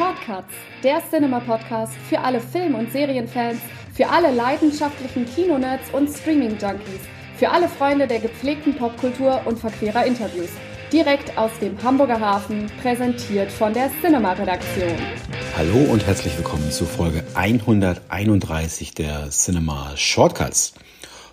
Shortcuts, der Cinema-Podcast für alle Film- und Serienfans, für alle leidenschaftlichen Kinonerds und Streaming-Junkies, für alle Freunde der gepflegten Popkultur und verquerer Interviews. Direkt aus dem Hamburger Hafen, präsentiert von der Cinema-Redaktion. Hallo und herzlich willkommen zu Folge 131 der Cinema Shortcuts.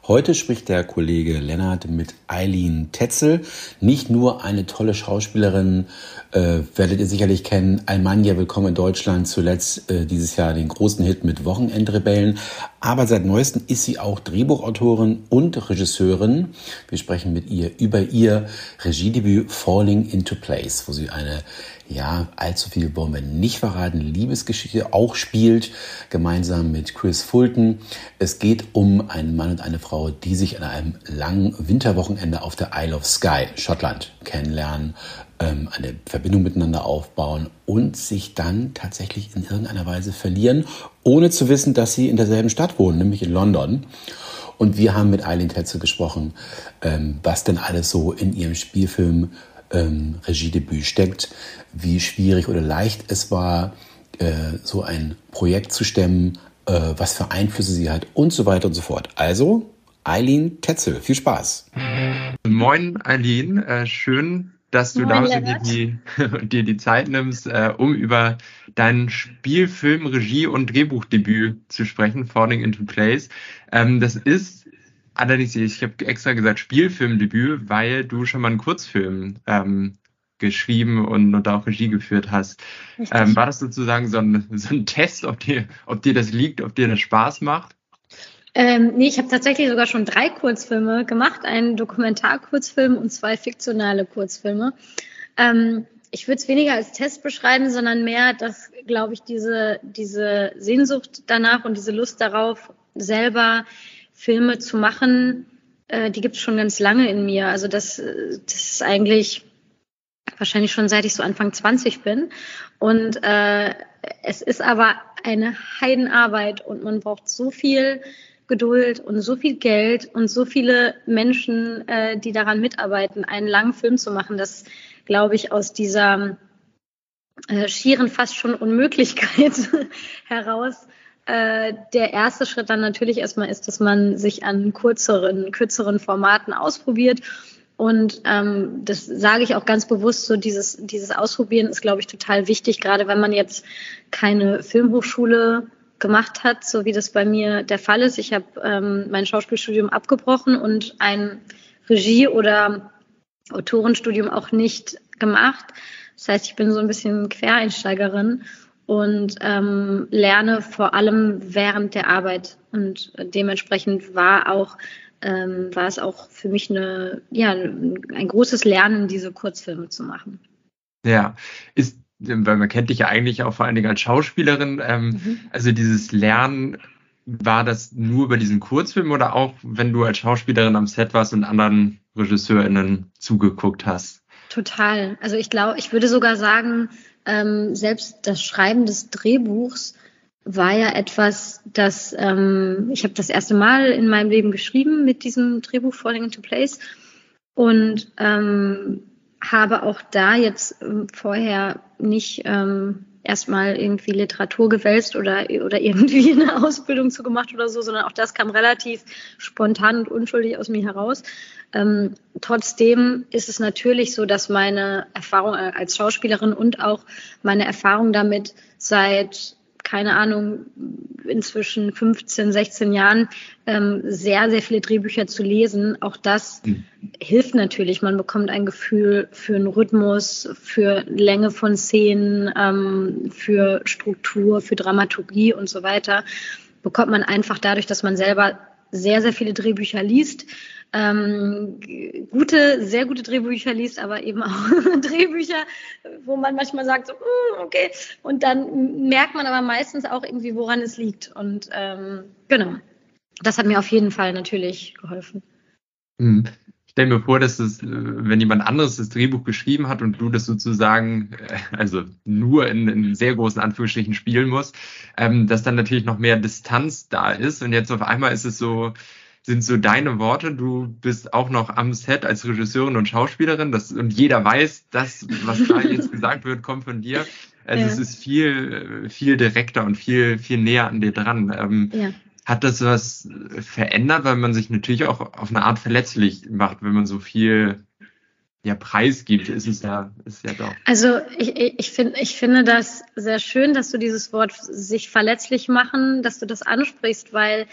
Heute spricht der Kollege Lennart mit Eileen Tetzel. Nicht nur eine tolle Schauspielerin, äh, werdet ihr sicherlich kennen, Almanja Willkommen in Deutschland, zuletzt äh, dieses Jahr den großen Hit mit Wochenendrebellen. Aber seit neuestem ist sie auch Drehbuchautorin und Regisseurin. Wir sprechen mit ihr über ihr Regiedebüt Falling into Place, wo sie eine ja, allzu viel wollen wir nicht verraten, Liebesgeschichte auch spielt, gemeinsam mit Chris Fulton. Es geht um einen Mann und eine Frau, die sich an einem langen Winterwochenende auf der Isle of Skye, Schottland, kennenlernen, ähm, eine Verbindung miteinander aufbauen und sich dann tatsächlich in irgendeiner Weise verlieren, ohne zu wissen, dass sie in derselben Stadt wohnen, nämlich in London. Und wir haben mit Eileen Tetzel gesprochen, ähm, was denn alles so in ihrem Spielfilm ähm, Regiedebüt steckt, wie schwierig oder leicht es war, äh, so ein Projekt zu stemmen, äh, was für Einflüsse sie hat und so weiter und so fort. Also, Eileen Tetzel, viel Spaß. Moin, Eileen, äh, schön, dass du da dir die, dir die Zeit nimmst, äh, um über dein Spielfilm, Regie und Drehbuchdebüt zu sprechen, Falling into Place. Ähm, das ist allerdings, ich habe extra gesagt Spielfilmdebüt, weil du schon mal einen Kurzfilm ähm, geschrieben und, und auch Regie geführt hast. Ähm, war das sozusagen so ein, so ein Test, ob dir, ob dir das liegt, ob dir das Spaß macht? Ähm, nee, ich habe tatsächlich sogar schon drei Kurzfilme gemacht, einen Dokumentarkurzfilm und zwei fiktionale Kurzfilme. Ähm, ich würde es weniger als Test beschreiben, sondern mehr, dass, glaube ich, diese, diese Sehnsucht danach und diese Lust darauf, selber Filme zu machen, äh, die gibt es schon ganz lange in mir. Also das, das ist eigentlich wahrscheinlich schon seit ich so Anfang 20 bin. Und äh, es ist aber eine Heidenarbeit und man braucht so viel Geduld und so viel Geld und so viele Menschen, äh, die daran mitarbeiten, einen langen Film zu machen, dass, glaube ich, aus dieser äh, schieren fast schon Unmöglichkeit heraus äh, der erste Schritt dann natürlich erstmal ist, dass man sich an kürzeren, kürzeren Formaten ausprobiert. Und ähm, das sage ich auch ganz bewusst, so dieses, dieses Ausprobieren ist, glaube ich, total wichtig, gerade wenn man jetzt keine Filmhochschule gemacht hat, so wie das bei mir der Fall ist. Ich habe ähm, mein Schauspielstudium abgebrochen und ein Regie- oder Autorenstudium auch nicht gemacht. Das heißt, ich bin so ein bisschen Quereinsteigerin und ähm, lerne vor allem während der Arbeit. Und dementsprechend war auch ähm, war es auch für mich eine, ja, ein großes Lernen, diese Kurzfilme zu machen. Ja, ist, weil man kennt dich ja eigentlich auch vor allen Dingen als Schauspielerin. Ähm, mhm. Also dieses Lernen, war das nur bei diesem Kurzfilm oder auch, wenn du als Schauspielerin am Set warst und anderen RegisseurInnen zugeguckt hast? Total. Also ich glaube, ich würde sogar sagen, ähm, selbst das Schreiben des Drehbuchs war ja etwas, das ähm, ich habe das erste Mal in meinem Leben geschrieben mit diesem Drehbuch Falling into Place und ähm, habe auch da jetzt ähm, vorher nicht ähm, erstmal irgendwie Literatur gewälzt oder, oder irgendwie eine Ausbildung zu gemacht oder so, sondern auch das kam relativ spontan und unschuldig aus mir heraus. Ähm, trotzdem ist es natürlich so, dass meine Erfahrung als Schauspielerin und auch meine Erfahrung damit seit keine Ahnung, inzwischen 15, 16 Jahren ähm, sehr, sehr viele Drehbücher zu lesen. Auch das mhm. hilft natürlich. Man bekommt ein Gefühl für einen Rhythmus, für Länge von Szenen, ähm, für Struktur, für Dramaturgie und so weiter. Bekommt man einfach dadurch, dass man selber sehr, sehr viele Drehbücher liest ähm, gute, sehr gute Drehbücher liest, aber eben auch Drehbücher, wo man manchmal sagt, so, mm, okay, und dann merkt man aber meistens auch irgendwie, woran es liegt. Und ähm, genau, das hat mir auf jeden Fall natürlich geholfen. Mhm. Ich stelle mir vor, dass es, wenn jemand anderes das Drehbuch geschrieben hat und du das sozusagen, äh, also nur in, in sehr großen Anführungsstrichen spielen musst, ähm, dass dann natürlich noch mehr Distanz da ist. Und jetzt auf einmal ist es so, sind so deine Worte. Du bist auch noch am Set als Regisseurin und Schauspielerin. Das, und jeder weiß, das, was da jetzt gesagt wird, kommt von dir. Also ja. es ist viel, viel direkter und viel, viel näher an dir dran. Ähm, ja. Hat das was verändert, weil man sich natürlich auch auf eine Art verletzlich macht, wenn man so viel ja, preisgibt, ist es ja, ist ja doch. Also ich, ich, find, ich finde das sehr schön, dass du dieses Wort sich verletzlich machen, dass du das ansprichst, weil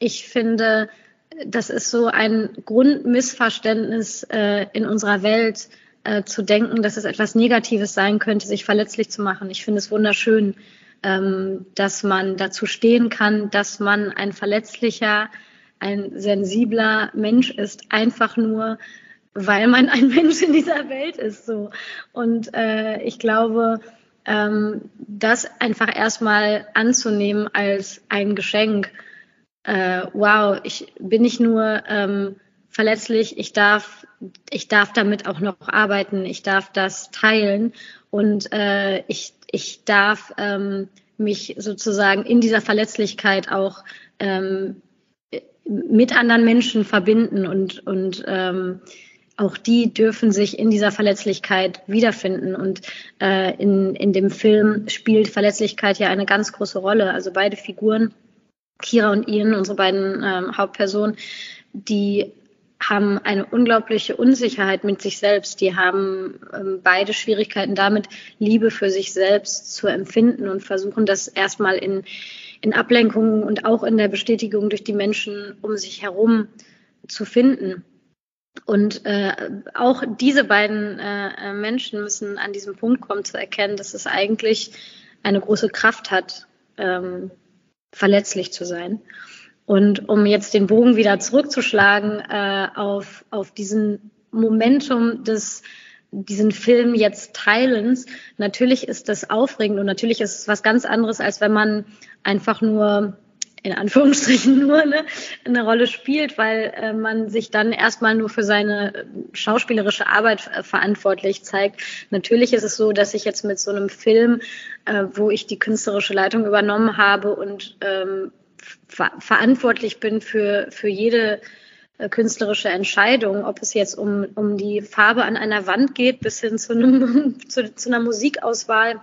ich finde, das ist so ein Grundmissverständnis äh, in unserer Welt, äh, zu denken, dass es etwas Negatives sein könnte, sich verletzlich zu machen. Ich finde es wunderschön, ähm, dass man dazu stehen kann, dass man ein verletzlicher, ein sensibler Mensch ist, einfach nur weil man ein Mensch in dieser Welt ist. So. Und äh, ich glaube, ähm, das einfach erstmal anzunehmen als ein Geschenk. Äh, wow, ich bin nicht nur ähm, verletzlich, ich darf, ich darf damit auch noch arbeiten, ich darf das teilen und äh, ich, ich darf ähm, mich sozusagen in dieser Verletzlichkeit auch ähm, mit anderen Menschen verbinden und, und ähm, auch die dürfen sich in dieser Verletzlichkeit wiederfinden. Und äh, in, in dem Film spielt Verletzlichkeit ja eine ganz große Rolle. Also beide Figuren, Kira und Ian, unsere beiden ähm, Hauptpersonen, die haben eine unglaubliche Unsicherheit mit sich selbst. Die haben ähm, beide Schwierigkeiten damit, Liebe für sich selbst zu empfinden und versuchen das erstmal in, in Ablenkungen und auch in der Bestätigung durch die Menschen um sich herum zu finden. Und äh, auch diese beiden äh, Menschen müssen an diesem Punkt kommen zu erkennen, dass es eigentlich eine große Kraft hat, ähm, verletzlich zu sein. Und um jetzt den Bogen wieder zurückzuschlagen äh, auf, auf diesen Momentum des diesen Film jetzt Teilens, natürlich ist das aufregend und natürlich ist es was ganz anderes, als wenn man einfach nur in Anführungsstrichen nur ne, eine Rolle spielt, weil äh, man sich dann erstmal nur für seine schauspielerische Arbeit äh, verantwortlich zeigt. Natürlich ist es so, dass ich jetzt mit so einem Film, äh, wo ich die künstlerische Leitung übernommen habe und ähm, ver verantwortlich bin für, für jede äh, künstlerische Entscheidung, ob es jetzt um, um die Farbe an einer Wand geht, bis hin zu, einem, zu, zu einer Musikauswahl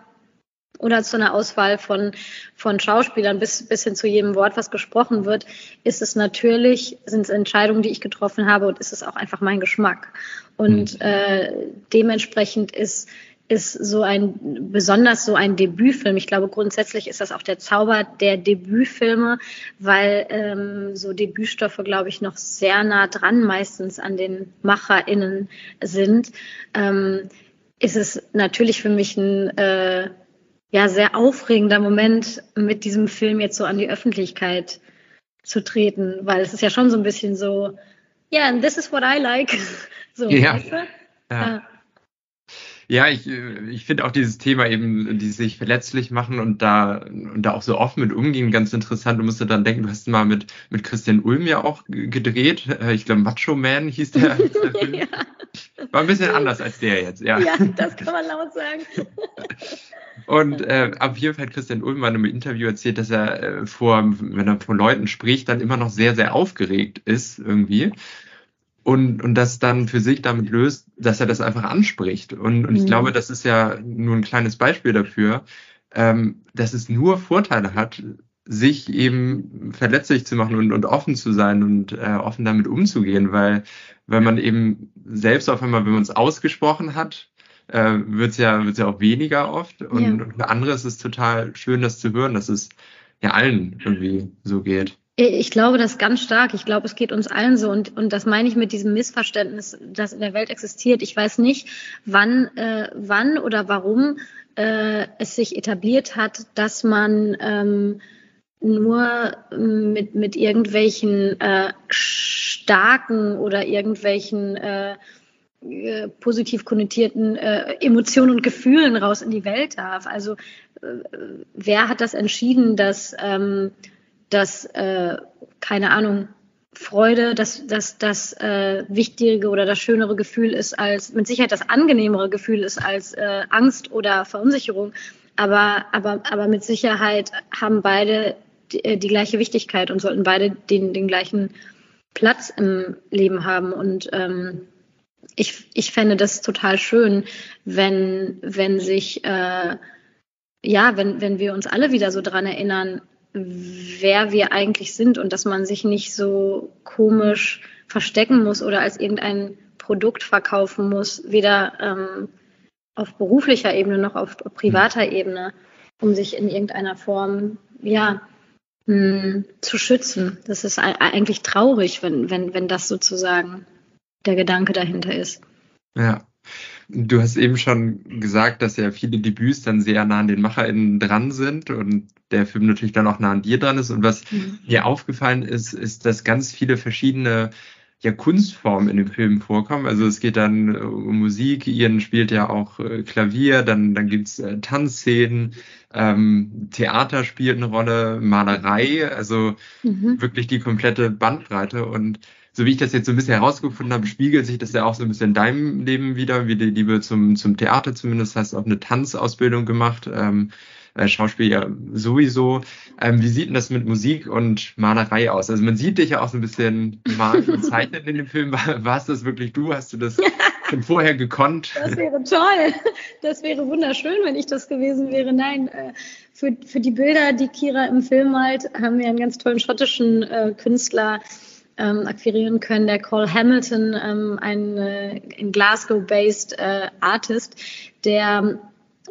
oder zu einer Auswahl von, von Schauspielern bis, bis hin zu jedem Wort, was gesprochen wird, ist es natürlich, sind es Entscheidungen, die ich getroffen habe und ist es auch einfach mein Geschmack. Und mhm. äh, dementsprechend ist, ist so ein, besonders so ein Debütfilm. Ich glaube, grundsätzlich ist das auch der Zauber der Debütfilme, weil ähm, so Debütstoffe, glaube ich, noch sehr nah dran meistens an den MacherInnen sind. Ähm, ist es natürlich für mich ein, äh, ja sehr aufregender Moment, mit diesem Film jetzt so an die Öffentlichkeit zu treten, weil es ist ja schon so ein bisschen so, ja, yeah, and this is what I like. So, ja. Weißt du? ja. Ja. Ich, ich finde auch dieses Thema eben, die sich verletzlich machen und da, und da auch so offen mit umgehen, ganz interessant. Du musst dann denken, du hast mal mit, mit Christian Ulm ja auch gedreht. Äh, ich glaube, Macho Man hieß der, ja. War ein bisschen anders als der jetzt, ja. Ja, das kann man laut sagen. Und äh, auf jeden Fall hat Christian Ulm mal in einem Interview erzählt, dass er äh, vor, wenn er vor Leuten spricht, dann immer noch sehr, sehr aufgeregt ist irgendwie. Und, und das dann für sich damit löst, dass er das einfach anspricht. Und, und ich mhm. glaube, das ist ja nur ein kleines Beispiel dafür, ähm, dass es nur Vorteile hat, sich eben verletzlich zu machen und, und offen zu sein und äh, offen damit umzugehen, weil, weil man eben selbst auf einmal, wenn man es ausgesprochen hat, äh, wird es ja, wird's ja auch weniger oft. Und, ja. und für andere ist es total schön, das zu hören, dass es ja allen irgendwie so geht. Ich glaube das ganz stark. Ich glaube, es geht uns allen so. Und, und das meine ich mit diesem Missverständnis, das in der Welt existiert. Ich weiß nicht, wann, äh, wann oder warum äh, es sich etabliert hat, dass man ähm, nur mit, mit irgendwelchen äh, starken oder irgendwelchen äh, äh, positiv konnotierten äh, Emotionen und Gefühlen raus in die Welt darf. Also äh, wer hat das entschieden, dass ähm, das, äh, keine Ahnung, Freude, dass das, das äh, wichtige oder das schönere Gefühl ist als, mit Sicherheit das angenehmere Gefühl ist als äh, Angst oder Verunsicherung. Aber, aber, aber mit Sicherheit haben beide die, äh, die gleiche Wichtigkeit und sollten beide den, den gleichen Platz im Leben haben. Und ähm, ich, ich fände das total schön, wenn, wenn sich äh, ja, wenn, wenn wir uns alle wieder so dran erinnern, wer wir eigentlich sind und dass man sich nicht so komisch verstecken muss oder als irgendein Produkt verkaufen muss, weder ähm, auf beruflicher Ebene noch auf privater mhm. Ebene, um sich in irgendeiner Form, ja, mh, hm, zu schützen. Das ist eigentlich traurig, wenn, wenn, wenn das sozusagen der Gedanke dahinter ist. Ja. Du hast eben schon gesagt, dass ja viele Debüts dann sehr nah an den MacherInnen dran sind und der Film natürlich dann auch nah an dir dran ist. Und was mhm. mir aufgefallen ist, ist, dass ganz viele verschiedene ja Kunstformen in dem Film vorkommen. Also es geht dann äh, um Musik, Ian spielt ja auch äh, Klavier, dann, dann gibt's äh, Tanzszenen, ähm, Theater spielt eine Rolle, Malerei, also mhm. wirklich die komplette Bandbreite. Und so wie ich das jetzt so ein bisschen herausgefunden habe, spiegelt sich das ja auch so ein bisschen in deinem Leben wieder, wie die Liebe zum, zum Theater zumindest, hast auch eine Tanzausbildung gemacht. Ähm, äh, Schauspiel ja sowieso. Ähm, wie sieht denn das mit Musik und Malerei aus? Also man sieht dich ja auch so ein bisschen malen und zeichnen in dem Film. War, warst das wirklich du? Hast du das schon vorher gekonnt? Das wäre toll. Das wäre wunderschön, wenn ich das gewesen wäre. Nein, äh, für, für die Bilder, die Kira im Film malt, haben wir einen ganz tollen schottischen äh, Künstler ähm, akquirieren können, der Cole Hamilton, ähm, ein äh, in Glasgow-based äh, Artist, der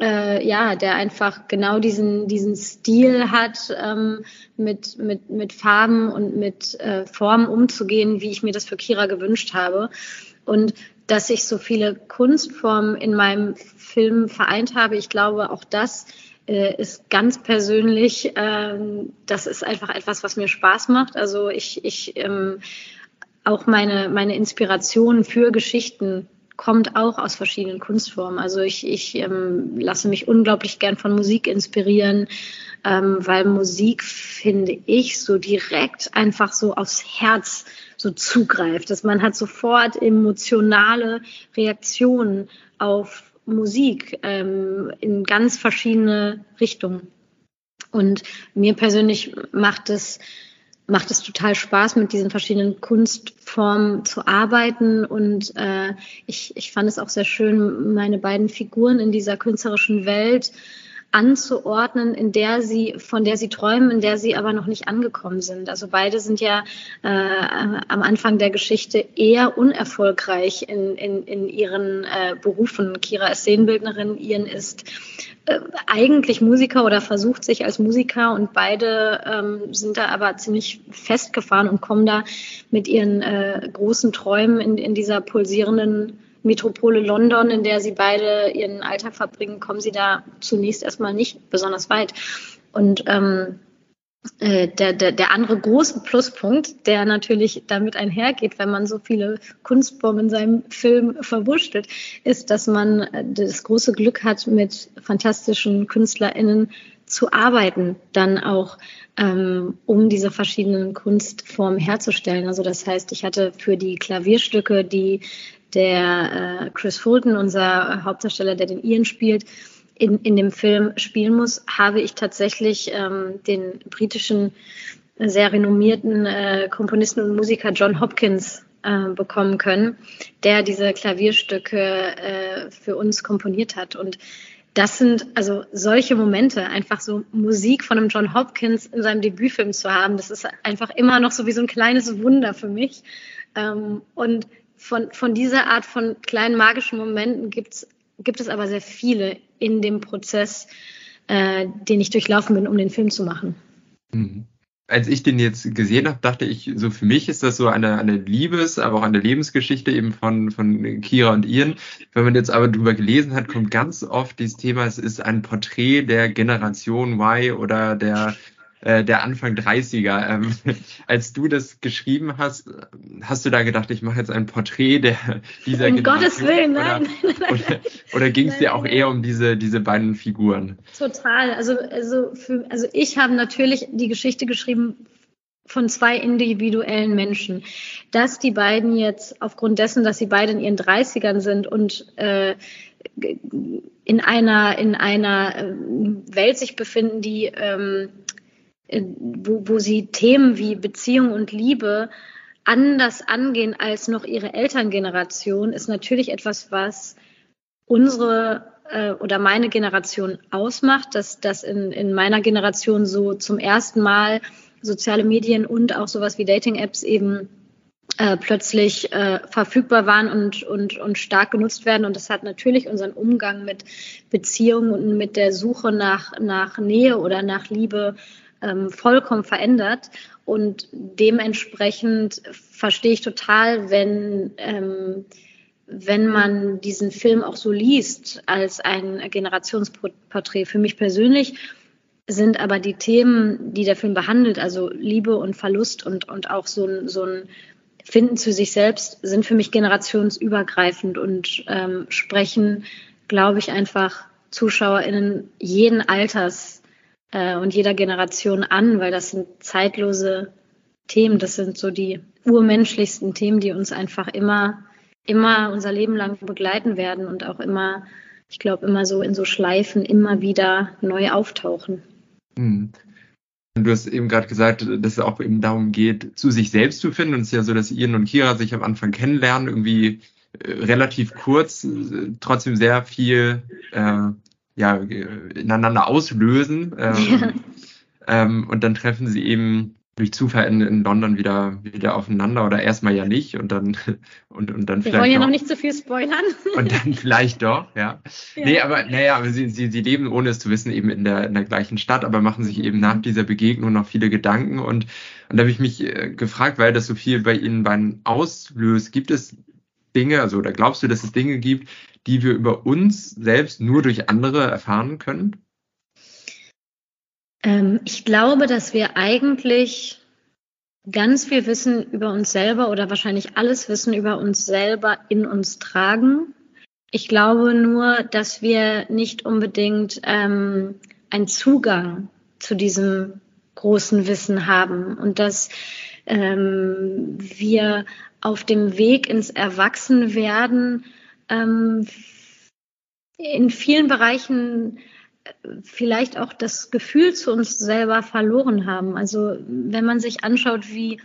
äh, ja, der einfach genau diesen, diesen Stil hat, ähm, mit, mit, mit Farben und mit äh, Formen umzugehen, wie ich mir das für Kira gewünscht habe. Und dass ich so viele Kunstformen in meinem Film vereint habe, ich glaube, auch das ist ganz persönlich, ähm, das ist einfach etwas, was mir Spaß macht. Also ich, ich ähm, auch meine, meine Inspiration für Geschichten kommt auch aus verschiedenen Kunstformen. Also ich, ich ähm, lasse mich unglaublich gern von Musik inspirieren, ähm, weil Musik, finde ich, so direkt einfach so aufs Herz so zugreift. Dass man hat sofort emotionale Reaktionen auf Musik ähm, in ganz verschiedene Richtungen. Und mir persönlich macht es macht es total Spaß, mit diesen verschiedenen Kunstformen zu arbeiten. Und äh, ich, ich fand es auch sehr schön, meine beiden Figuren in dieser künstlerischen Welt anzuordnen, in der sie, von der sie träumen, in der sie aber noch nicht angekommen sind. Also beide sind ja äh, am Anfang der Geschichte eher unerfolgreich in, in, in ihren äh, Berufen. Kira ist Szenenbildnerin, Ian ist äh, eigentlich Musiker oder versucht sich als Musiker und beide ähm, sind da aber ziemlich festgefahren und kommen da mit ihren äh, großen Träumen in, in dieser pulsierenden Metropole London, in der sie beide ihren Alltag verbringen, kommen sie da zunächst erstmal nicht besonders weit. Und ähm, äh, der, der, der andere große Pluspunkt, der natürlich damit einhergeht, wenn man so viele Kunstformen in seinem Film verwurschtelt, ist, dass man äh, das große Glück hat, mit fantastischen KünstlerInnen zu arbeiten, dann auch ähm, um diese verschiedenen Kunstformen herzustellen. Also das heißt, ich hatte für die Klavierstücke, die der äh, Chris Fulton, unser Hauptdarsteller, der den Ian spielt, in, in dem Film spielen muss, habe ich tatsächlich ähm, den britischen, äh, sehr renommierten äh, Komponisten und Musiker John Hopkins äh, bekommen können, der diese Klavierstücke äh, für uns komponiert hat. Und das sind also solche Momente, einfach so Musik von einem John Hopkins in seinem Debütfilm zu haben, das ist einfach immer noch so wie so ein kleines Wunder für mich. Ähm, und von, von dieser Art von kleinen magischen Momenten gibt's, gibt es aber sehr viele in dem Prozess, äh, den ich durchlaufen bin, um den Film zu machen. Mhm. Als ich den jetzt gesehen habe, dachte ich, so für mich ist das so eine, eine Liebes-, aber auch eine Lebensgeschichte eben von, von Kira und Ian. Wenn man jetzt aber drüber gelesen hat, kommt ganz oft dieses Thema, es ist ein Porträt der Generation Y oder der äh, der Anfang 30er. Ähm, als du das geschrieben hast, hast du da gedacht, ich mache jetzt ein Porträt der, dieser um Generation? Gottes Willen, nein. Oder, oder, oder ging es dir auch eher um diese, diese beiden Figuren? Total. Also, also, für, also ich habe natürlich die Geschichte geschrieben von zwei individuellen Menschen. Dass die beiden jetzt aufgrund dessen, dass sie beide in ihren 30ern sind und äh, in einer in einer äh, Welt sich befinden, die ähm, äh, wo, wo sie Themen wie Beziehung und Liebe anders angehen als noch ihre Elterngeneration, ist natürlich etwas, was unsere äh, oder meine Generation ausmacht, dass das in, in meiner Generation so zum ersten Mal soziale Medien und auch sowas wie Dating-Apps eben äh, plötzlich äh, verfügbar waren und, und, und stark genutzt werden. Und das hat natürlich unseren Umgang mit Beziehungen und mit der Suche nach, nach Nähe oder nach Liebe ähm, vollkommen verändert. Und dementsprechend verstehe ich total, wenn, ähm, wenn man diesen Film auch so liest als ein Generationsporträt. Für mich persönlich sind aber die Themen, die der Film behandelt, also Liebe und Verlust und, und auch so ein, so ein Finden zu sich selbst, sind für mich generationsübergreifend und ähm, sprechen, glaube ich, einfach ZuschauerInnen jeden Alters äh, und jeder Generation an, weil das sind zeitlose Themen, das sind so die urmenschlichsten Themen, die uns einfach immer, immer unser Leben lang begleiten werden und auch immer, ich glaube, immer so in so Schleifen immer wieder neu auftauchen. Hm. Du hast eben gerade gesagt, dass es auch eben darum geht, zu sich selbst zu finden. Und es ist ja so, dass Ian und Kira sich am Anfang kennenlernen, irgendwie äh, relativ kurz, äh, trotzdem sehr viel äh, ja, ineinander auslösen. Ähm, ähm, und dann treffen sie eben durch Zufall in, in London wieder, wieder aufeinander oder erstmal ja nicht und dann und, und dann Wir vielleicht. wollen ja noch nicht zu viel spoilern. Und dann vielleicht doch, ja. ja. Nee, aber naja, aber sie, sie, sie leben, ohne es zu wissen, eben in der, in der gleichen Stadt, aber machen sich eben nach dieser Begegnung noch viele Gedanken und, und da habe ich mich äh, gefragt, weil das so viel bei Ihnen beiden auslöst, gibt es Dinge, also oder glaubst du, dass es Dinge gibt, die wir über uns selbst nur durch andere erfahren können? Ähm, ich glaube, dass wir eigentlich ganz viel Wissen über uns selber oder wahrscheinlich alles Wissen über uns selber in uns tragen. Ich glaube nur, dass wir nicht unbedingt ähm, einen Zugang zu diesem großen Wissen haben und dass ähm, wir auf dem Weg ins Erwachsenwerden ähm, in vielen Bereichen vielleicht auch das Gefühl zu uns selber verloren haben. Also wenn man sich anschaut, wie,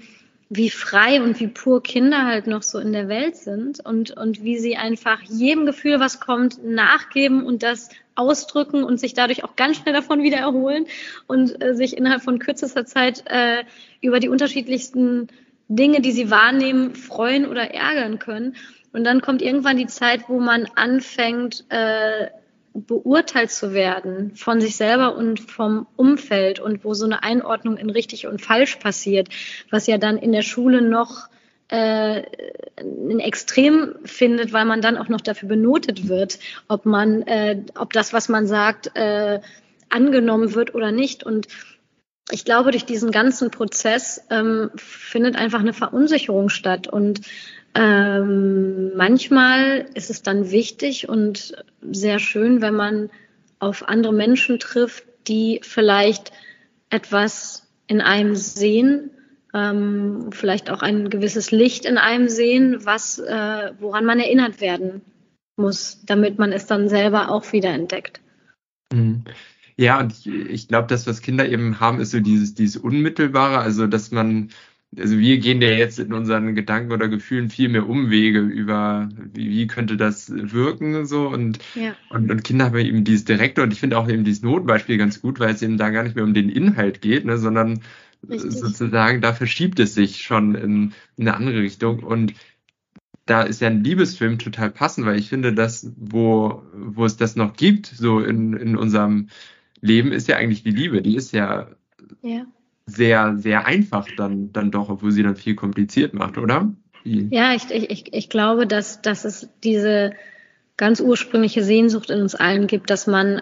wie frei und wie pur Kinder halt noch so in der Welt sind und, und wie sie einfach jedem Gefühl, was kommt, nachgeben und das ausdrücken und sich dadurch auch ganz schnell davon wieder erholen und äh, sich innerhalb von kürzester Zeit äh, über die unterschiedlichsten Dinge, die sie wahrnehmen, freuen oder ärgern können. Und dann kommt irgendwann die Zeit, wo man anfängt, äh, beurteilt zu werden von sich selber und vom Umfeld und wo so eine Einordnung in richtig und falsch passiert, was ja dann in der Schule noch äh, ein Extrem findet, weil man dann auch noch dafür benotet wird, ob man, äh, ob das, was man sagt, äh, angenommen wird oder nicht. Und ich glaube, durch diesen ganzen Prozess ähm, findet einfach eine Verunsicherung statt und ähm, manchmal ist es dann wichtig und sehr schön, wenn man auf andere Menschen trifft, die vielleicht etwas in einem sehen, ähm, vielleicht auch ein gewisses Licht in einem sehen, was, äh, woran man erinnert werden muss, damit man es dann selber auch wieder entdeckt. Mhm. Ja, und ich, ich glaube, das, was Kinder eben haben, ist so dieses, dieses Unmittelbare, also dass man also wir gehen ja jetzt in unseren Gedanken oder Gefühlen viel mehr Umwege über, wie, wie könnte das wirken so und, ja. und, und Kinder haben eben dieses Direkte und ich finde auch eben dieses Notbeispiel ganz gut, weil es eben da gar nicht mehr um den Inhalt geht, ne, sondern Richtig. sozusagen da verschiebt es sich schon in, in eine andere Richtung und da ist ja ein Liebesfilm total passend, weil ich finde, dass wo, wo es das noch gibt, so in, in unserem Leben, ist ja eigentlich die Liebe. Die ist ja, ja sehr, sehr einfach dann, dann doch, obwohl sie dann viel kompliziert macht, oder? Ja, ich, ich, ich glaube, dass, dass es diese ganz ursprüngliche Sehnsucht in uns allen gibt, dass man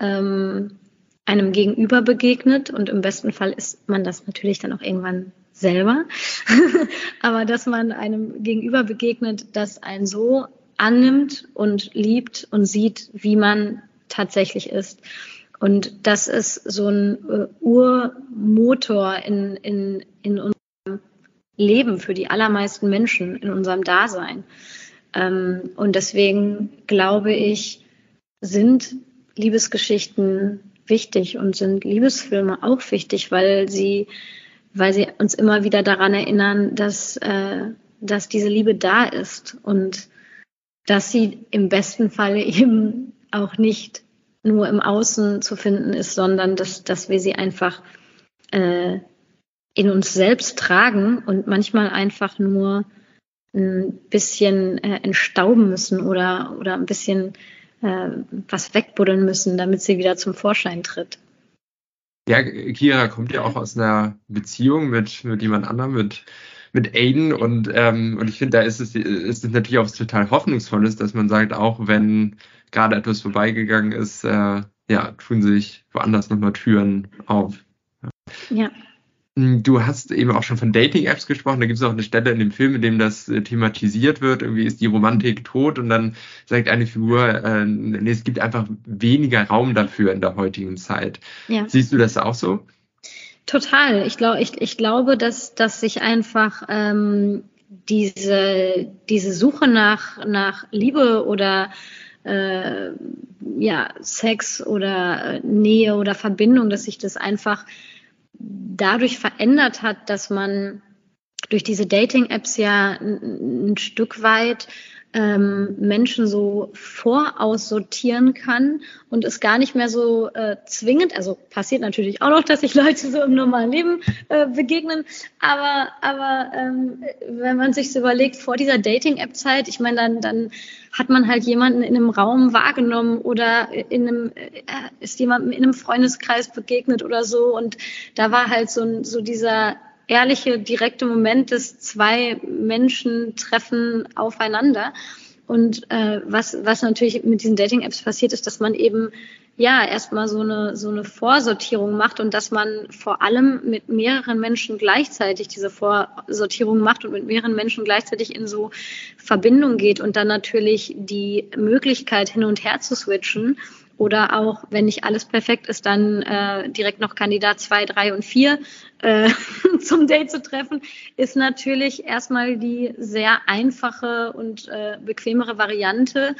ähm, einem Gegenüber begegnet und im besten Fall ist man das natürlich dann auch irgendwann selber, aber dass man einem Gegenüber begegnet, das einen so annimmt und liebt und sieht, wie man tatsächlich ist. Und das ist so ein äh, Urmotor in, in, in unserem Leben für die allermeisten Menschen, in unserem Dasein. Ähm, und deswegen glaube ich, sind Liebesgeschichten wichtig und sind Liebesfilme auch wichtig, weil sie, weil sie uns immer wieder daran erinnern, dass, äh, dass diese Liebe da ist und dass sie im besten Falle eben auch nicht nur im Außen zu finden ist, sondern dass, dass wir sie einfach äh, in uns selbst tragen und manchmal einfach nur ein bisschen äh, entstauben müssen oder, oder ein bisschen äh, was wegbuddeln müssen, damit sie wieder zum Vorschein tritt. Ja, Kira kommt ja auch aus einer Beziehung mit, mit jemand anderem, mit, mit Aiden und, ähm, und ich finde, da ist es, ist es natürlich auch total Hoffnungsvolles, dass man sagt, auch wenn gerade etwas vorbeigegangen ist, äh, ja, tun sich woanders nochmal Türen auf. Ja. Hm, du hast eben auch schon von Dating-Apps gesprochen. Da gibt es auch eine Stelle in dem Film, in dem das äh, thematisiert wird. Irgendwie ist die Romantik tot und dann sagt eine Figur, äh, nee, es gibt einfach weniger Raum dafür in der heutigen Zeit. Ja. Siehst du das auch so? Total. Ich, glaub, ich, ich glaube, dass, dass sich einfach ähm, diese, diese Suche nach, nach Liebe oder äh, ja, Sex oder äh, Nähe oder Verbindung, dass sich das einfach dadurch verändert hat, dass man durch diese Dating-Apps ja ein, ein Stück weit ähm, Menschen so voraussortieren kann und es gar nicht mehr so äh, zwingend, also passiert natürlich auch noch, dass sich Leute so im normalen Leben äh, begegnen, aber, aber ähm, wenn man sich so überlegt, vor dieser Dating-App-Zeit, ich meine, dann, dann hat man halt jemanden in einem Raum wahrgenommen oder in einem, äh, ist jemandem in einem Freundeskreis begegnet oder so. Und da war halt so, so dieser ehrliche, direkte Moment des zwei Menschen treffen aufeinander. Und äh, was, was natürlich mit diesen Dating-Apps passiert, ist, dass man eben ja erstmal so eine, so eine Vorsortierung macht und dass man vor allem mit mehreren Menschen gleichzeitig diese Vorsortierung macht und mit mehreren Menschen gleichzeitig in so Verbindung geht und dann natürlich die Möglichkeit hin und her zu switchen oder auch, wenn nicht alles perfekt ist, dann äh, direkt noch Kandidat zwei, drei und vier äh, zum Date zu treffen, ist natürlich erstmal die sehr einfache und äh, bequemere Variante.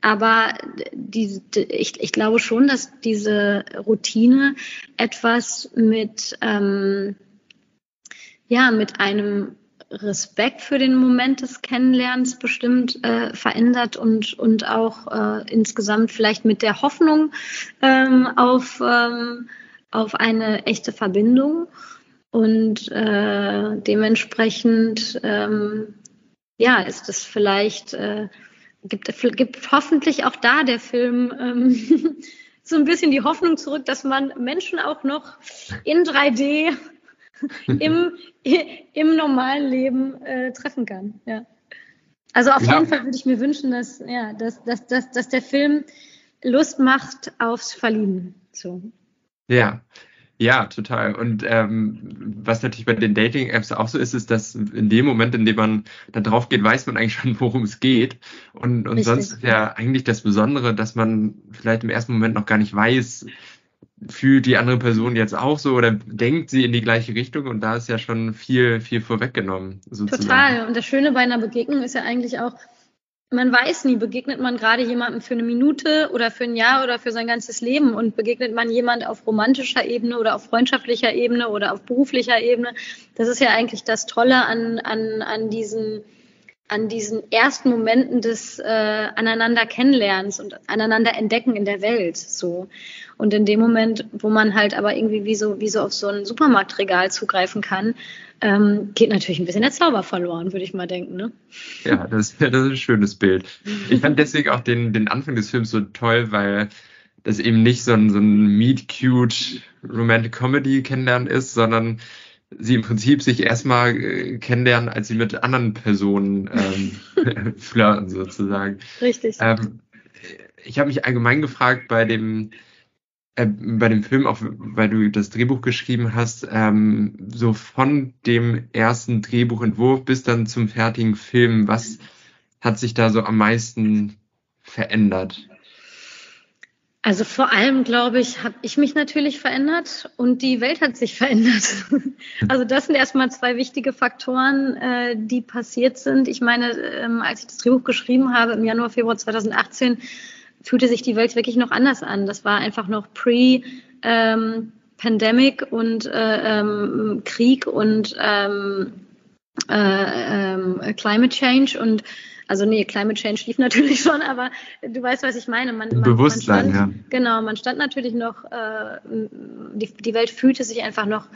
Aber die, ich, ich glaube schon, dass diese Routine etwas mit, ähm, ja, mit einem Respekt für den Moment des Kennenlernens bestimmt äh, verändert und, und auch äh, insgesamt vielleicht mit der Hoffnung ähm, auf, ähm, auf eine echte Verbindung. Und äh, dementsprechend ähm, ja, ist es vielleicht, äh, gibt, gibt hoffentlich auch da der Film ähm, so ein bisschen die Hoffnung zurück, dass man Menschen auch noch in 3D im, im normalen Leben äh, treffen kann. Ja. Also auf ja. jeden Fall würde ich mir wünschen, dass, ja, dass, dass, dass, dass der Film Lust macht aufs Verlieben. So. Ja, ja, total. Und ähm, was natürlich bei den Dating-Apps auch so ist, ist, dass in dem Moment, in dem man da drauf geht, weiß man eigentlich schon, worum es geht. Und, und sonst ist ja eigentlich das Besondere, dass man vielleicht im ersten Moment noch gar nicht weiß, fühlt die andere Person jetzt auch so oder denkt sie in die gleiche Richtung und da ist ja schon viel, viel vorweggenommen. Sozusagen. Total. Und das Schöne bei einer Begegnung ist ja eigentlich auch, man weiß nie, begegnet man gerade jemandem für eine Minute oder für ein Jahr oder für sein ganzes Leben und begegnet man jemand auf romantischer Ebene oder auf freundschaftlicher Ebene oder auf beruflicher Ebene. Das ist ja eigentlich das Tolle an, an, an diesen an diesen ersten Momenten des äh, aneinander kennenlernens und aneinander entdecken in der Welt so. Und in dem Moment wo man halt aber irgendwie wie so wie so auf so ein Supermarktregal zugreifen kann ähm, geht natürlich ein bisschen der Zauber verloren würde ich mal denken ne? Ja das, das ist ein schönes Bild. Ich fand deswegen auch den den Anfang des Films so toll weil das eben nicht so ein so ein meet cute romantic comedy kennenlernen ist sondern sie im Prinzip sich erstmal äh, kennenlernen, als sie mit anderen Personen ähm, flirten sozusagen. Richtig. Ähm, ich habe mich allgemein gefragt bei dem äh, bei dem Film, auch weil du das Drehbuch geschrieben hast, ähm, so von dem ersten Drehbuchentwurf bis dann zum fertigen Film, was hat sich da so am meisten verändert? Also vor allem, glaube ich, habe ich mich natürlich verändert und die Welt hat sich verändert. Also das sind erstmal zwei wichtige Faktoren, äh, die passiert sind. Ich meine, ähm, als ich das Drehbuch geschrieben habe im Januar, Februar 2018, fühlte sich die Welt wirklich noch anders an. Das war einfach noch pre ähm, Pandemic und äh, ähm, Krieg und ähm, äh, ähm, Climate Change und also nee, Climate Change lief natürlich schon, aber du weißt, was ich meine. Man, man, Bewusstsein, man stand, ja. Genau, man stand natürlich noch, äh, die, die Welt fühlte sich einfach noch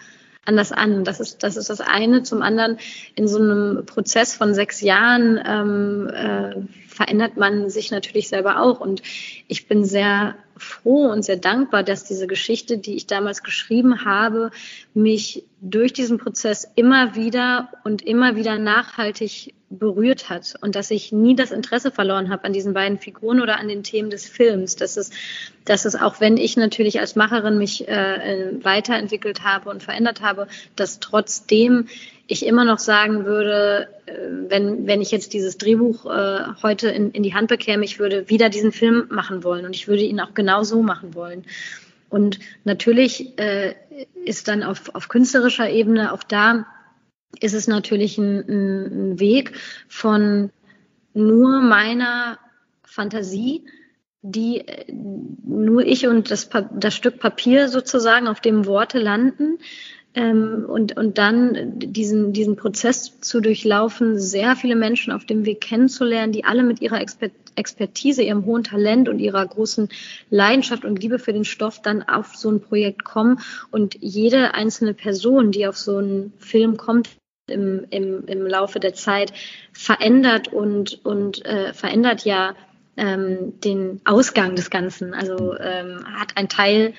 anders an. Das ist, das ist das eine. Zum anderen, in so einem Prozess von sechs Jahren ähm, äh, verändert man sich natürlich selber auch. Und ich bin sehr froh und sehr dankbar, dass diese Geschichte, die ich damals geschrieben habe, mich durch diesen Prozess immer wieder und immer wieder nachhaltig berührt hat und dass ich nie das Interesse verloren habe an diesen beiden Figuren oder an den Themen des Films. Dass es, dass es auch wenn ich natürlich als Macherin mich äh, weiterentwickelt habe und verändert habe, dass trotzdem ich immer noch sagen würde, äh, wenn, wenn ich jetzt dieses Drehbuch äh, heute in, in die Hand bekäme, ich würde wieder diesen Film machen wollen und ich würde ihn auch genau so machen wollen. Und natürlich äh, ist dann auf, auf künstlerischer Ebene auch da ist es natürlich ein, ein Weg von nur meiner Fantasie, die äh, nur ich und das, das Stück Papier sozusagen, auf dem Worte landen, ähm, und, und dann diesen, diesen Prozess zu durchlaufen, sehr viele Menschen auf dem Weg kennenzulernen, die alle mit ihrer Exper Expertise, ihrem hohen Talent und ihrer großen Leidenschaft und Liebe für den Stoff dann auf so ein Projekt kommen. Und jede einzelne Person, die auf so einen Film kommt, im, im, im Laufe der Zeit verändert und, und äh, verändert ja ähm, den Ausgang des Ganzen. Also ähm, hat ein Teil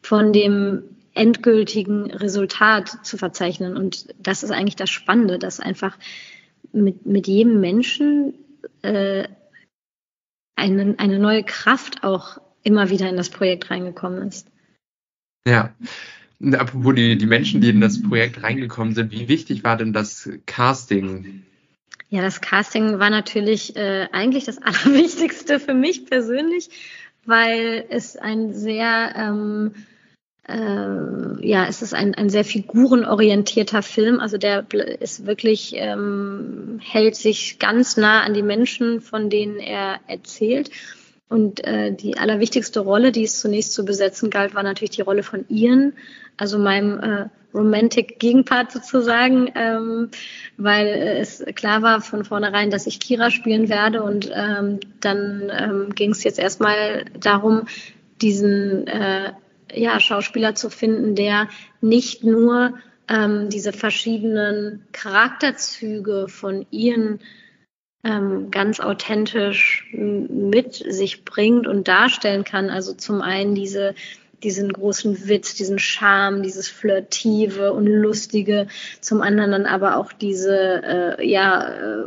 von dem endgültigen Resultat zu verzeichnen. Und das ist eigentlich das Spannende, dass einfach mit, mit jedem Menschen äh, eine, eine neue Kraft auch immer wieder in das Projekt reingekommen ist. Ja. Apropos die, die Menschen, die in das Projekt reingekommen sind, wie wichtig war denn das Casting? Ja, das Casting war natürlich äh, eigentlich das Allerwichtigste für mich persönlich, weil es ein sehr ähm, äh, ja, es ist ein, ein sehr figurenorientierter Film. Also der ist wirklich, ähm, hält sich ganz nah an die Menschen, von denen er erzählt. Und äh, die allerwichtigste Rolle, die es zunächst zu besetzen galt, war natürlich die Rolle von Ian, also meinem äh, Romantic Gegenpart sozusagen, ähm, weil es klar war von vornherein, dass ich Kira spielen werde. Und ähm, dann ähm, ging es jetzt erstmal darum, diesen äh, ja, Schauspieler zu finden, der nicht nur ähm, diese verschiedenen Charakterzüge von ihren ähm, ganz authentisch mit sich bringt und darstellen kann. Also zum einen diese diesen großen Witz, diesen Charme, dieses Flirtive und Lustige, zum anderen dann aber auch diese äh, ja äh,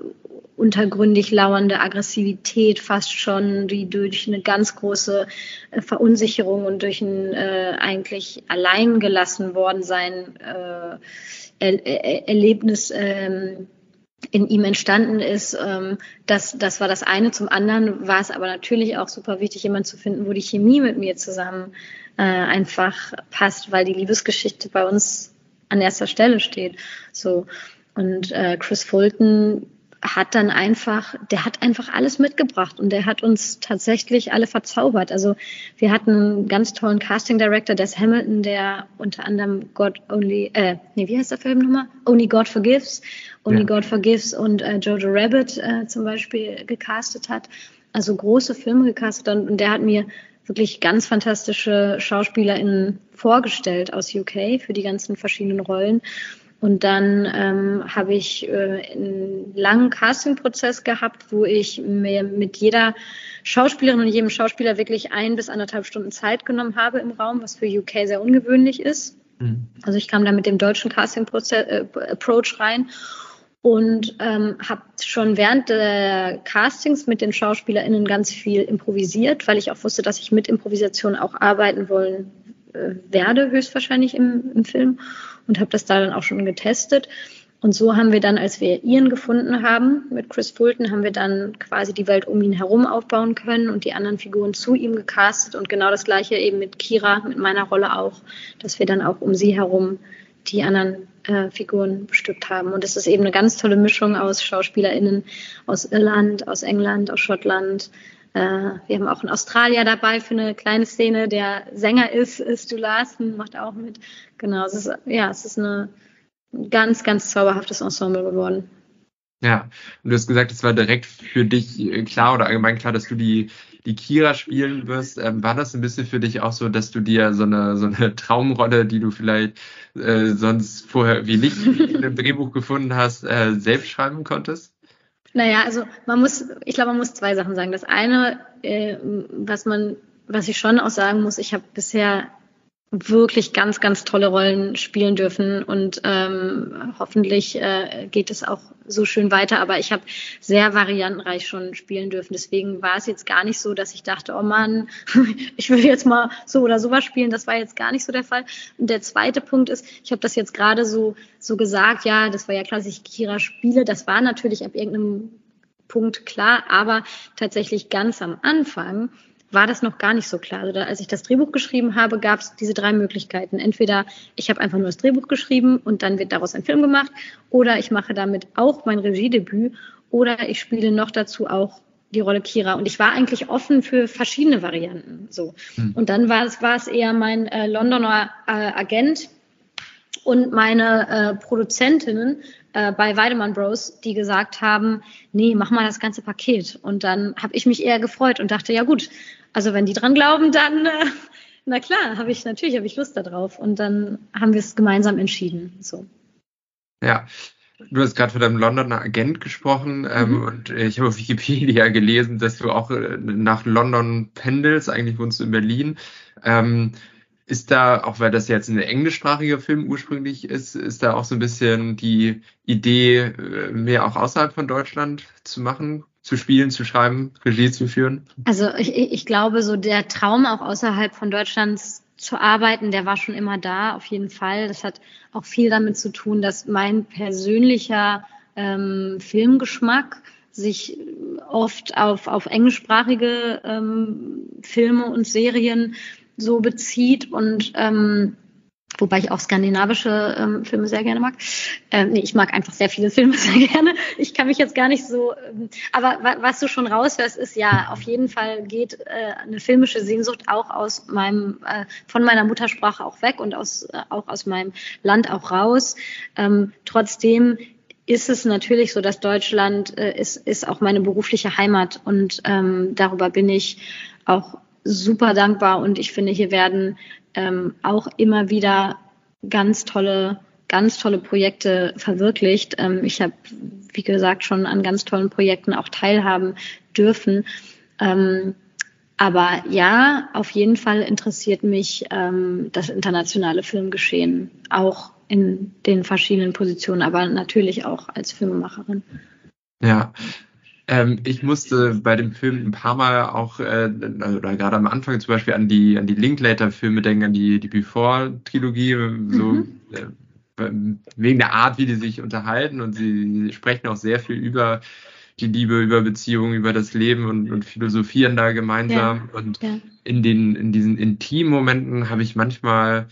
untergründig lauernde Aggressivität fast schon, die durch eine ganz große äh, Verunsicherung und durch ein äh, eigentlich allein gelassen worden sein äh, er er Erlebnis ähm, in ihm entstanden ist. Ähm, das, das war das eine. Zum anderen war es aber natürlich auch super wichtig, jemanden zu finden, wo die Chemie mit mir zusammen äh, einfach passt, weil die Liebesgeschichte bei uns an erster Stelle steht. So. Und äh, Chris Fulton hat dann einfach, der hat einfach alles mitgebracht und der hat uns tatsächlich alle verzaubert. Also wir hatten einen ganz tollen Casting Director, Des Hamilton, der unter anderem God Only, äh, nee, wie heißt der Film nochmal? Only God Forgives, Only ja. God Forgives und äh, Jojo Rabbit äh, zum Beispiel gecastet hat. Also große Filme gecastet und, und der hat mir wirklich ganz fantastische SchauspielerInnen vorgestellt aus UK für die ganzen verschiedenen Rollen. Und dann ähm, habe ich äh, einen langen Castingprozess gehabt, wo ich mir mit jeder Schauspielerin und jedem Schauspieler wirklich ein bis anderthalb Stunden Zeit genommen habe im Raum, was für UK sehr ungewöhnlich ist. Mhm. Also ich kam da mit dem deutschen Casting-Approach äh, rein und ähm, habe schon während der Castings mit den SchauspielerInnen ganz viel improvisiert, weil ich auch wusste, dass ich mit Improvisation auch arbeiten wollen äh, werde, höchstwahrscheinlich im, im Film und habe das da dann auch schon getestet. Und so haben wir dann, als wir Ian gefunden haben mit Chris Fulton, haben wir dann quasi die Welt um ihn herum aufbauen können und die anderen Figuren zu ihm gecastet und genau das gleiche eben mit Kira, mit meiner Rolle auch, dass wir dann auch um sie herum die anderen äh, Figuren bestückt haben. Und es ist eben eine ganz tolle Mischung aus SchauspielerInnen aus Irland, aus England, aus Schottland, wir haben auch einen Australier dabei für eine kleine Szene, der Sänger ist, ist Stu Larsen, macht auch mit. Genau, es ist, ja, es ist eine ganz, ganz zauberhaftes Ensemble geworden. Ja, und du hast gesagt, es war direkt für dich äh, klar oder allgemein klar, dass du die, die Kira spielen wirst. Ähm, war das ein bisschen für dich auch so, dass du dir so eine, so eine Traumrolle, die du vielleicht äh, sonst vorher wie nicht in einem Drehbuch gefunden hast, äh, selbst schreiben konntest? Naja, also man muss, ich glaube, man muss zwei Sachen sagen. Das eine, äh, was man, was ich schon auch sagen muss, ich habe bisher wirklich ganz, ganz tolle Rollen spielen dürfen und ähm, hoffentlich äh, geht es auch so schön weiter. Aber ich habe sehr variantenreich schon spielen dürfen. Deswegen war es jetzt gar nicht so, dass ich dachte, oh Mann, ich will jetzt mal so oder sowas spielen. Das war jetzt gar nicht so der Fall. Und der zweite Punkt ist, ich habe das jetzt gerade so so gesagt, ja, das war ja klar, dass ich Kira spiele. Das war natürlich ab irgendeinem Punkt klar, aber tatsächlich ganz am Anfang war das noch gar nicht so klar. Also da, als ich das Drehbuch geschrieben habe, gab es diese drei Möglichkeiten. Entweder ich habe einfach nur das Drehbuch geschrieben und dann wird daraus ein Film gemacht, oder ich mache damit auch mein Regiedebüt, oder ich spiele noch dazu auch die Rolle Kira. Und ich war eigentlich offen für verschiedene Varianten. So. Hm. Und dann war es, war es eher mein äh, Londoner äh, Agent und meine äh, Produzentinnen äh, bei Weidemann Bros, die gesagt haben, nee, mach mal das ganze Paket. Und dann habe ich mich eher gefreut und dachte, ja gut, also wenn die dran glauben, dann, äh, na klar, habe ich natürlich, habe ich Lust darauf. Und dann haben wir es gemeinsam entschieden. So. Ja. Du hast gerade von deinem Londoner Agent gesprochen ähm, mhm. und ich habe auf Wikipedia gelesen, dass du auch äh, nach London pendelst. Eigentlich wohnst du in Berlin. Ähm, ist da, auch weil das jetzt ein englischsprachiger Film ursprünglich ist, ist da auch so ein bisschen die Idee, äh, mehr auch außerhalb von Deutschland zu machen? Zu spielen, zu schreiben, Regie zu führen? Also ich, ich glaube, so der Traum auch außerhalb von Deutschlands zu arbeiten, der war schon immer da, auf jeden Fall. Das hat auch viel damit zu tun, dass mein persönlicher ähm, Filmgeschmack sich oft auf, auf englischsprachige ähm, Filme und Serien so bezieht und ähm, wobei ich auch skandinavische ähm, Filme sehr gerne mag. Ähm, nee, ich mag einfach sehr viele Filme sehr gerne. Ich kann mich jetzt gar nicht so, ähm, aber was du schon raushörst, ist ja, auf jeden Fall geht äh, eine filmische Sehnsucht auch aus meinem, äh, von meiner Muttersprache auch weg und aus, äh, auch aus meinem Land auch raus. Ähm, trotzdem ist es natürlich so, dass Deutschland äh, ist, ist auch meine berufliche Heimat und ähm, darüber bin ich auch super dankbar und ich finde, hier werden ähm, auch immer wieder ganz tolle, ganz tolle Projekte verwirklicht. Ähm, ich habe, wie gesagt, schon an ganz tollen Projekten auch teilhaben dürfen. Ähm, aber ja, auf jeden Fall interessiert mich ähm, das internationale Filmgeschehen, auch in den verschiedenen Positionen, aber natürlich auch als Filmemacherin. Ja, ähm, ich musste bei dem Film ein paar Mal auch, äh, oder gerade am Anfang zum Beispiel an die, an die Linklater-Filme denken, an die, die Before-Trilogie, so mhm. äh, wegen der Art, wie die sich unterhalten und sie, sie sprechen auch sehr viel über die Liebe, über Beziehungen, über das Leben und, und philosophieren da gemeinsam. Ja, und ja. in den, in diesen intimen Momenten habe ich manchmal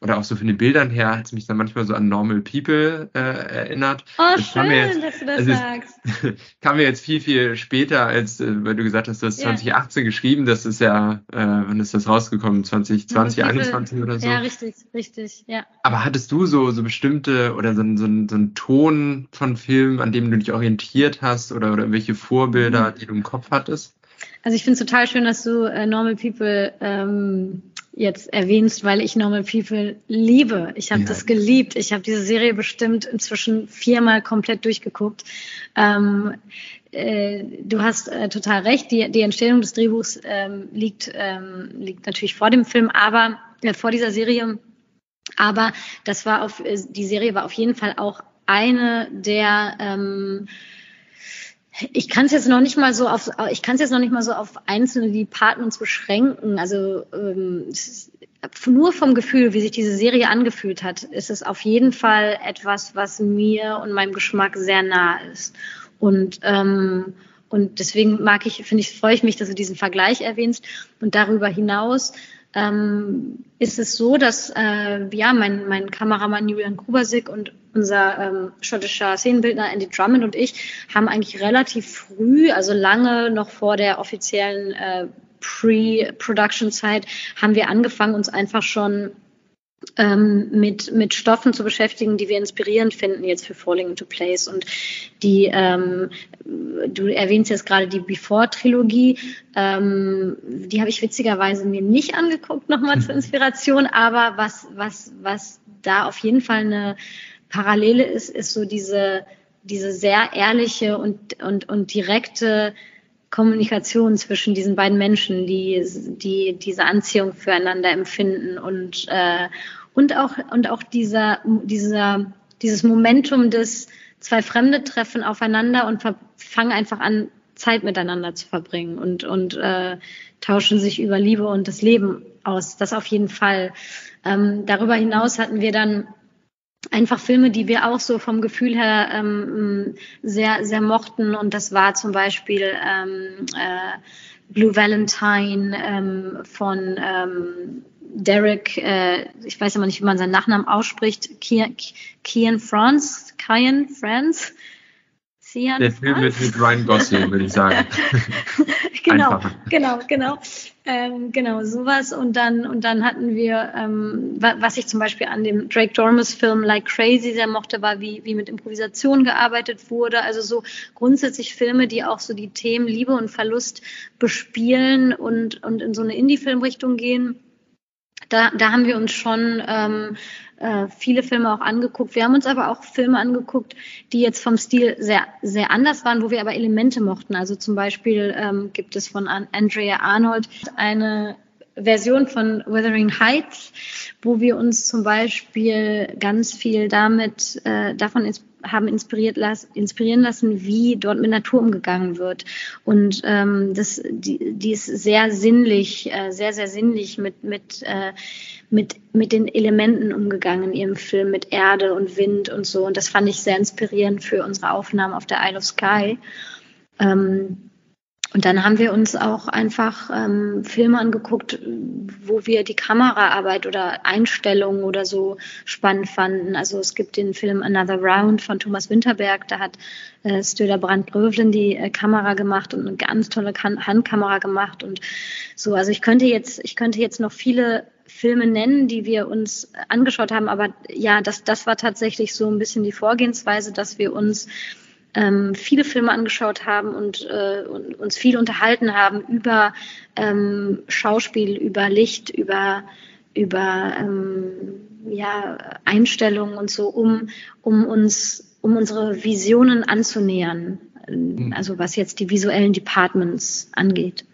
oder auch so von den Bildern her hat es mich dann manchmal so an Normal People äh, erinnert. Oh, das schön, jetzt, dass du das also sagst. kam mir jetzt viel, viel später, als äh, weil du gesagt hast, du hast ja. 2018 geschrieben. Das ist ja, äh, wann ist das rausgekommen? 2020, 2021 oder so? Ja, richtig, richtig, ja. Aber hattest du so, so bestimmte oder so, so, so einen Ton von Filmen, an dem du dich orientiert hast oder, oder welche Vorbilder, mhm. die du im Kopf hattest? Also ich finde es total schön, dass du äh, Normal People ähm, jetzt erwähnst, weil ich Normal People liebe. Ich habe ja. das geliebt. Ich habe diese Serie bestimmt inzwischen viermal komplett durchgeguckt. Ähm, äh, du hast äh, total recht. Die, die Entstehung des Drehbuchs ähm, liegt, ähm, liegt natürlich vor dem Film, aber äh, vor dieser Serie. Aber das war auf äh, die Serie war auf jeden Fall auch eine der ähm, ich kann es jetzt noch nicht mal so auf, ich kann es jetzt noch nicht mal so auf einzelne Departments beschränken. Also ähm, nur vom Gefühl, wie sich diese Serie angefühlt hat, ist es auf jeden Fall etwas, was mir und meinem Geschmack sehr nah ist. Und ähm, und deswegen mag ich, finde ich, freue ich mich, dass du diesen Vergleich erwähnst. Und darüber hinaus ähm, ist es so, dass äh, ja mein, mein Kameramann Julian Grubasik und unser ähm, schottischer Szenenbildner Andy Drummond und ich haben eigentlich relativ früh, also lange noch vor der offiziellen äh, Pre-Production-Zeit, haben wir angefangen, uns einfach schon ähm, mit, mit Stoffen zu beschäftigen, die wir inspirierend finden jetzt für Falling into Place. Und die, ähm, du erwähnst jetzt gerade die Before-Trilogie, ähm, die habe ich witzigerweise mir nicht angeguckt, nochmal zur Inspiration, aber was, was, was da auf jeden Fall eine Parallele ist, ist so diese, diese sehr ehrliche und, und, und direkte Kommunikation zwischen diesen beiden Menschen, die, die diese Anziehung füreinander empfinden und, äh, und auch, und auch dieser, dieser, dieses Momentum des zwei Fremde treffen aufeinander und fangen einfach an, Zeit miteinander zu verbringen und, und äh, tauschen sich über Liebe und das Leben aus. Das auf jeden Fall. Ähm, darüber hinaus hatten wir dann einfach Filme, die wir auch so vom Gefühl her ähm, sehr, sehr mochten. Und das war zum Beispiel ähm, äh, Blue Valentine ähm, von ähm, Derek, äh, ich weiß aber nicht, wie man seinen Nachnamen ausspricht, Kian, Kian France, Kian France. Cian Der Film mit, mit Ryan Gosling, würde ich sagen. genau, Einfacher. genau, genau. Ähm, genau, sowas. Und dann, und dann hatten wir, ähm, was ich zum Beispiel an dem Drake Dormus Film Like Crazy sehr mochte, war, wie, wie mit Improvisation gearbeitet wurde. Also so grundsätzlich Filme, die auch so die Themen Liebe und Verlust bespielen und, und in so eine Indie-Filmrichtung gehen. Da, da haben wir uns schon ähm, äh, viele Filme auch angeguckt. Wir haben uns aber auch Filme angeguckt, die jetzt vom Stil sehr, sehr anders waren, wo wir aber Elemente mochten. Also zum Beispiel ähm, gibt es von Andrea Arnold eine Version von Wuthering Heights, wo wir uns zum Beispiel ganz viel damit äh, davon ins, haben inspiriert las, inspirieren lassen, wie dort mit Natur umgegangen wird. Und ähm, das, die, die ist sehr sinnlich, äh, sehr, sehr sinnlich mit, mit, äh, mit, mit den Elementen umgegangen in ihrem Film, mit Erde und Wind und so. Und das fand ich sehr inspirierend für unsere Aufnahmen auf der Isle of Sky. Ähm, und dann haben wir uns auch einfach ähm, Filme angeguckt, wo wir die Kameraarbeit oder Einstellungen oder so spannend fanden. Also es gibt den Film Another Round von Thomas Winterberg, da hat äh, Stöder Brandt Grövlen die äh, Kamera gemacht und eine ganz tolle kan Handkamera gemacht und so. Also ich könnte jetzt, ich könnte jetzt noch viele Filme nennen, die wir uns angeschaut haben, aber ja, das, das war tatsächlich so ein bisschen die Vorgehensweise, dass wir uns ähm, viele Filme angeschaut haben und, äh, und, uns viel unterhalten haben über ähm, Schauspiel, über Licht, über, über ähm, ja, Einstellungen und so, um, um uns, um unsere Visionen anzunähern. Mhm. Also was jetzt die visuellen Departments angeht.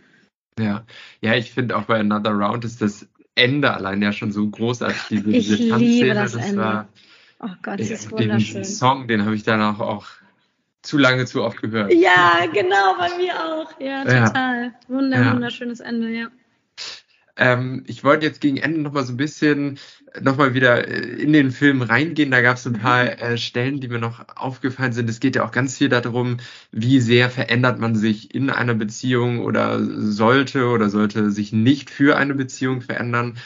Ja, ja, ich finde auch bei Another Round ist das Ende allein ja schon so großartig. Diese, ich diese liebe das, das Ende. War, oh Gott, das ist wunderschön. Den Song, den habe ich danach auch zu lange, zu oft gehört. Ja, genau, bei mir auch. Ja, total. Ja. Wunder, ja. Wunderschönes Ende, ja. Ähm, ich wollte jetzt gegen Ende nochmal so ein bisschen nochmal wieder äh, in den Film reingehen. Da gab es ein paar mhm. äh, Stellen, die mir noch aufgefallen sind. Es geht ja auch ganz viel darum, wie sehr verändert man sich in einer Beziehung oder sollte oder sollte sich nicht für eine Beziehung verändern.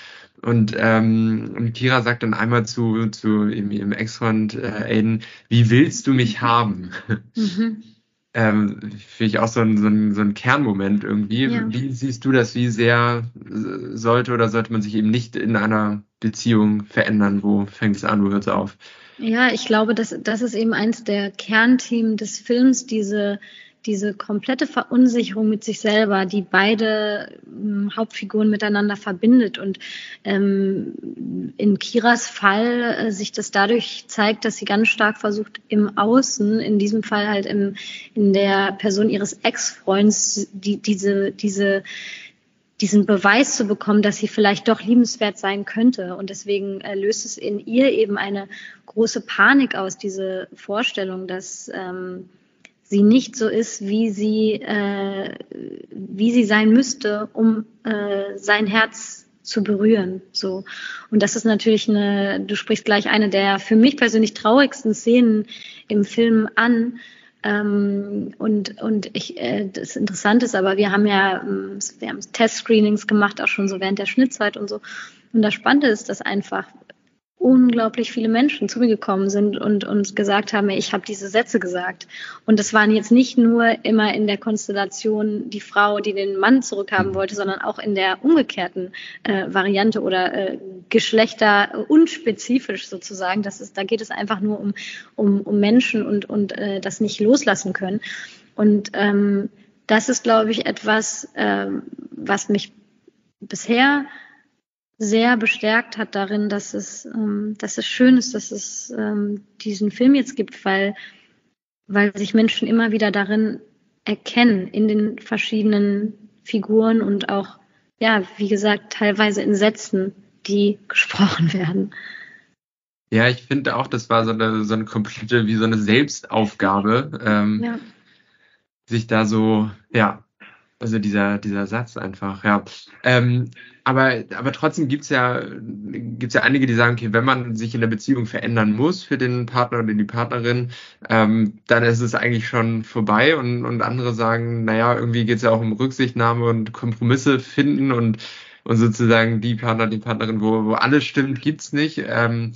Und, ähm, und Kira sagt dann einmal zu, zu ihrem, Ex-Freund äh, Aiden, wie willst du mich haben? Mhm. ähm, Finde ich auch so ein, so ein, so ein Kernmoment irgendwie. Ja. Wie siehst du das? Wie sehr sollte oder sollte man sich eben nicht in einer Beziehung verändern? Wo fängt es an, wo hört es auf? Ja, ich glaube, das, das ist eben eins der Kernthemen des Films, diese diese komplette Verunsicherung mit sich selber, die beide ähm, Hauptfiguren miteinander verbindet. Und ähm, in Kiras Fall äh, sich das dadurch zeigt, dass sie ganz stark versucht, im Außen, in diesem Fall halt im, in der Person ihres Ex-Freunds, die, diese, diese, diesen Beweis zu bekommen, dass sie vielleicht doch liebenswert sein könnte. Und deswegen äh, löst es in ihr eben eine große Panik aus, diese Vorstellung, dass ähm, sie nicht so ist, wie sie, äh, wie sie sein müsste, um äh, sein Herz zu berühren. So. Und das ist natürlich eine, du sprichst gleich eine der für mich persönlich traurigsten Szenen im Film an. Ähm, und und ich, äh, das Interessante ist aber, wir haben ja, ähm, wir haben Test-Screenings gemacht, auch schon so während der Schnittzeit und so. Und das Spannende ist, dass einfach unglaublich viele Menschen zu mir gekommen sind und, und gesagt haben, ich habe diese Sätze gesagt. Und das waren jetzt nicht nur immer in der Konstellation die Frau, die den Mann zurückhaben wollte, sondern auch in der umgekehrten äh, Variante oder äh, Geschlechter unspezifisch sozusagen. Das ist, da geht es einfach nur um, um, um Menschen und, und äh, das nicht loslassen können. Und ähm, das ist, glaube ich, etwas, ähm, was mich bisher sehr bestärkt hat darin, dass es, ähm, dass es schön ist, dass es ähm, diesen Film jetzt gibt, weil, weil sich Menschen immer wieder darin erkennen, in den verschiedenen Figuren und auch, ja, wie gesagt, teilweise in Sätzen, die gesprochen werden. Ja, ich finde auch, das war so eine, so eine komplette, wie so eine Selbstaufgabe, ähm, ja. sich da so, ja, also dieser, dieser Satz einfach, ja. Ähm, aber, aber trotzdem gibt's ja, gibt's ja einige, die sagen, okay, wenn man sich in der Beziehung verändern muss für den Partner oder die Partnerin, ähm, dann ist es eigentlich schon vorbei. Und, und andere sagen, naja, irgendwie geht's ja auch um Rücksichtnahme und Kompromisse finden und, und sozusagen die Partner, die Partnerin, wo, wo alles stimmt, gibt's nicht. Ähm,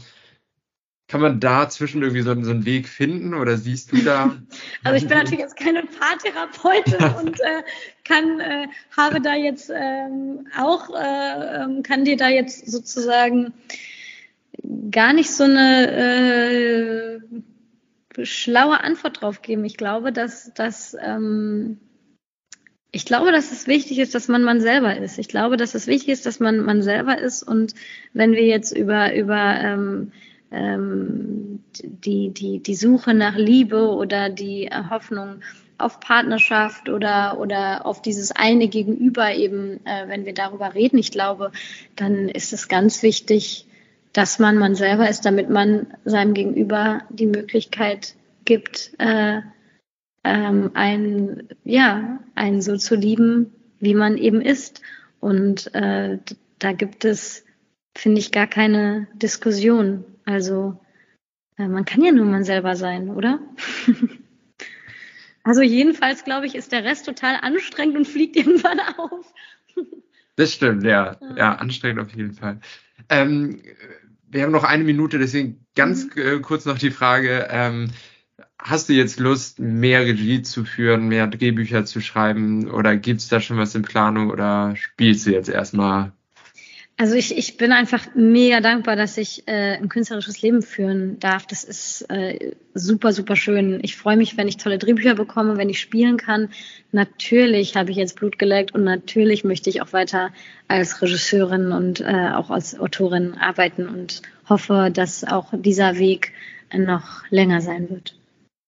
kann man dazwischen irgendwie so, so einen Weg finden oder siehst du da? Also ich bin natürlich jetzt keine Paartherapeutin und äh, kann, äh, habe da jetzt ähm, auch, äh, ähm, kann dir da jetzt sozusagen gar nicht so eine äh, schlaue Antwort drauf geben. Ich glaube, dass, dass ähm, ich glaube, dass es wichtig ist, dass man man selber ist. Ich glaube, dass es wichtig ist, dass man man selber ist. Und wenn wir jetzt über über ähm, ähm, die, die, die Suche nach Liebe oder die Hoffnung auf Partnerschaft oder, oder auf dieses eine Gegenüber eben, äh, wenn wir darüber reden, ich glaube, dann ist es ganz wichtig, dass man man selber ist, damit man seinem Gegenüber die Möglichkeit gibt, äh, ähm, ein, ja, einen so zu lieben, wie man eben ist. Und äh, da gibt es, finde ich, gar keine Diskussion. Also äh, man kann ja nur man selber sein, oder? also jedenfalls, glaube ich, ist der Rest total anstrengend und fliegt irgendwann auf. das stimmt, ja. Ja, anstrengend auf jeden Fall. Ähm, wir haben noch eine Minute, deswegen ganz mhm. äh, kurz noch die Frage. Ähm, hast du jetzt Lust, mehr Regie zu führen, mehr Drehbücher zu schreiben oder gibt es da schon was in Planung oder spielst du jetzt erstmal also ich, ich bin einfach mega dankbar, dass ich äh, ein künstlerisches Leben führen darf. Das ist äh, super, super schön. Ich freue mich, wenn ich tolle Drehbücher bekomme, wenn ich spielen kann. Natürlich habe ich jetzt Blut geleckt und natürlich möchte ich auch weiter als Regisseurin und äh, auch als Autorin arbeiten und hoffe, dass auch dieser Weg noch länger sein wird.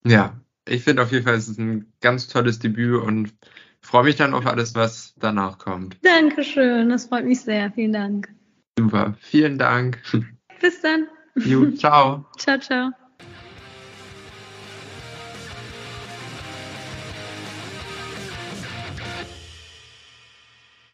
Ja, ich finde auf jeden Fall, es ist ein ganz tolles Debüt und freue mich dann auf alles, was danach kommt. Dankeschön, das freut mich sehr. Vielen Dank. Super, vielen Dank. Bis dann. Jo, ciao. ciao, ciao.